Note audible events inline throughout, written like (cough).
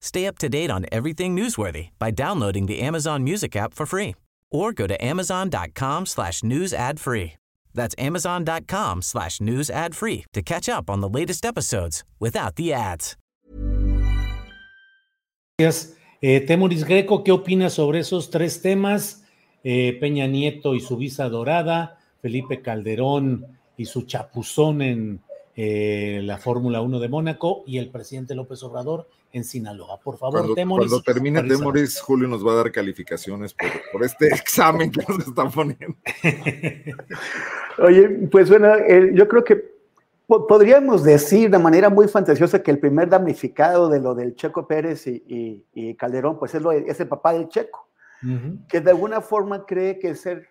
Stay up to date on everything newsworthy by downloading the Amazon Music app for free or go to amazon.com slash news ad free. That's amazon.com slash news ad free to catch up on the latest episodes without the ads. Gracias. Eh, Temuris Greco, ¿qué opinas sobre esos tres temas? Eh, Peña Nieto y su visa dorada, Felipe Calderón y su chapuzón en eh, la Fórmula 1 de Mónaco y el presidente López Obrador en Sinaloa. Por favor, cuando, Temoris. Cuando termine. Temoris, Julio nos va a dar calificaciones por, por este (laughs) examen que nos están poniendo. (laughs) Oye, pues bueno, eh, yo creo que po- podríamos decir de manera muy fantasiosa que el primer damnificado de lo del Checo Pérez y, y- y Calderón, pues es, lo, es el papá del Checo, que de alguna forma cree que ser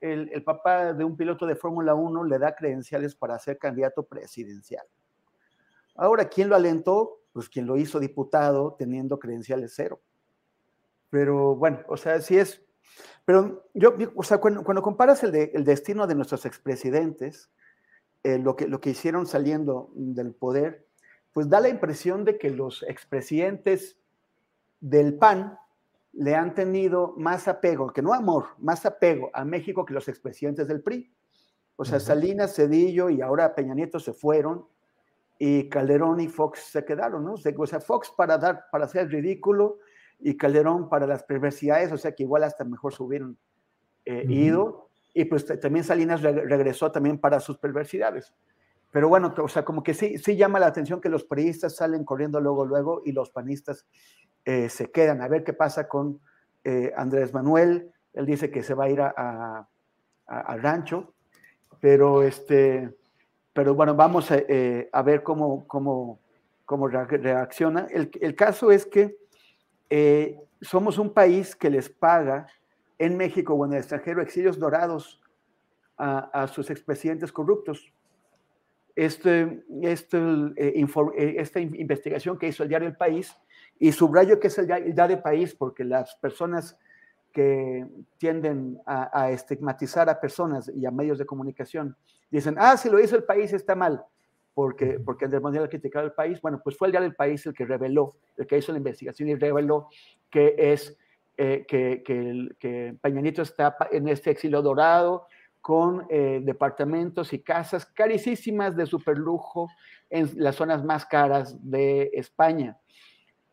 el, el papá de un piloto de Fórmula 1 le da credenciales para ser candidato presidencial. Ahora, ¿quién lo alentó? Pues quien lo hizo diputado teniendo credenciales cero. Pero bueno, o sea, sí es. Pero yo, o sea, cuando, cuando comparas el, de- el destino de nuestros expresidentes, eh, lo, que, lo que hicieron saliendo del poder, pues da la impresión de que los expresidentes del PAN le han tenido más apego, que no amor, más apego a México que los expresidentes del PRI. O sea. Salinas, Cedillo y ahora Peña Nieto se fueron y Calderón y Fox se quedaron, ¿no? O sea, Fox para dar, para hacer el ridículo y Calderón para las perversidades, o sea que igual hasta mejor se hubieran eh, Ujú. ido. Y pues también Salinas re- regresó también para sus perversidades. Pero bueno, o sea, como que sí, sí llama la atención que los priistas salen corriendo luego, luego y los panistas eh, se quedan. A ver qué pasa con eh, Andrés Manuel. Él dice que se va a ir a, a- a- al rancho, pero este, pero bueno, vamos a, eh, a ver cómo, cómo, cómo rea- reacciona. El, el caso es que eh, somos un país que les paga en México o en el extranjero exilios dorados a, a sus expresidentes corruptos. Este, este, eh, eh, esta in- investigación que hizo el diario El País, y subrayo que es el, el diario El País porque las personas que tienden a, a estigmatizar a personas y a medios de comunicación dicen, ah, si lo hizo el país está mal, porque, porque Andrés Manuel ha criticado el país. Bueno, pues fue el diario El País el que reveló, el que hizo la investigación y reveló que es eh, que, que, el- que Peña Nieto está en este exilio dorado con eh, departamentos y casas carísimas de superlujo en las zonas más caras de España.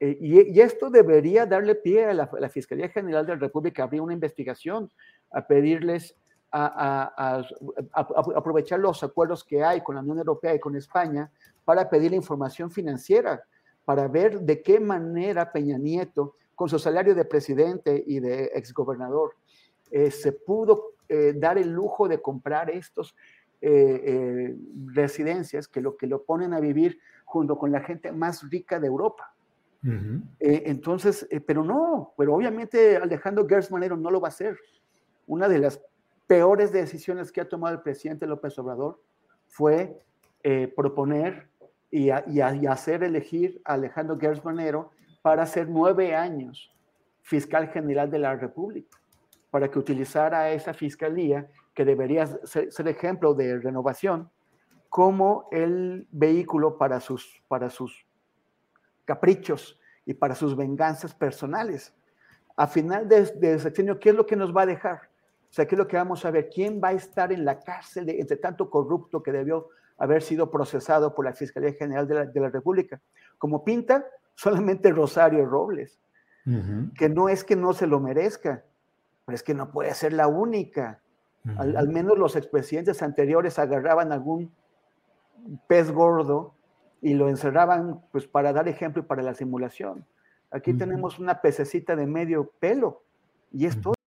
Eh, y, esto debería darle pie a la, la Fiscalía General de la República a abrir una investigación, a pedirles a, aprovechar los acuerdos que hay con la Unión Europea y con España para pedir información financiera, para ver de qué manera Peña Nieto, con su salario de presidente y de exgobernador, eh, se pudo eh, dar el lujo de comprar estos residencias que lo que lo ponen a vivir junto con la gente más rica de Europa. Eh, entonces, eh, pero no, pero obviamente Alejandro Gertz Manero no lo va a hacer. Una de las peores decisiones que ha tomado el presidente López Obrador fue eh, proponer y, hacer elegir a Alejandro Gertz Manero para ser nueve años fiscal general de la República, para que utilizara esa fiscalía que debería ser, ser ejemplo de renovación, como el vehículo para sus, para sus caprichos y para sus venganzas personales. A final de, de sexenio, ¿qué es lo que nos va a dejar? O sea, ¿qué es lo que vamos a ver? ¿Quién va a estar en la cárcel de, entre tanto corrupto que debió haber sido procesado por la Fiscalía General de la, de la República? Como pinta, solamente Rosario Robles, que no es que no se lo merezca, pero es que no puede ser la única. al, al, menos los expresidentes anteriores agarraban algún pez gordo y lo encerraban pues para dar ejemplo y para la simulación. Aquí uh -huh. tenemos una pececita de medio pelo y esto. Uh -huh.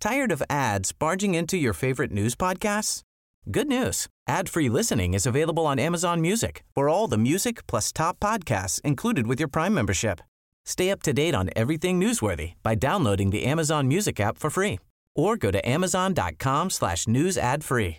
Tired of ads barging into your favorite news podcasts? Good news. Ad-free listening is available on Amazon Music. For all the music plus top podcasts included with your Prime membership. Stay up to date on everything newsworthy by downloading the Amazon Music app for free or go to amazon.com slash news ad free.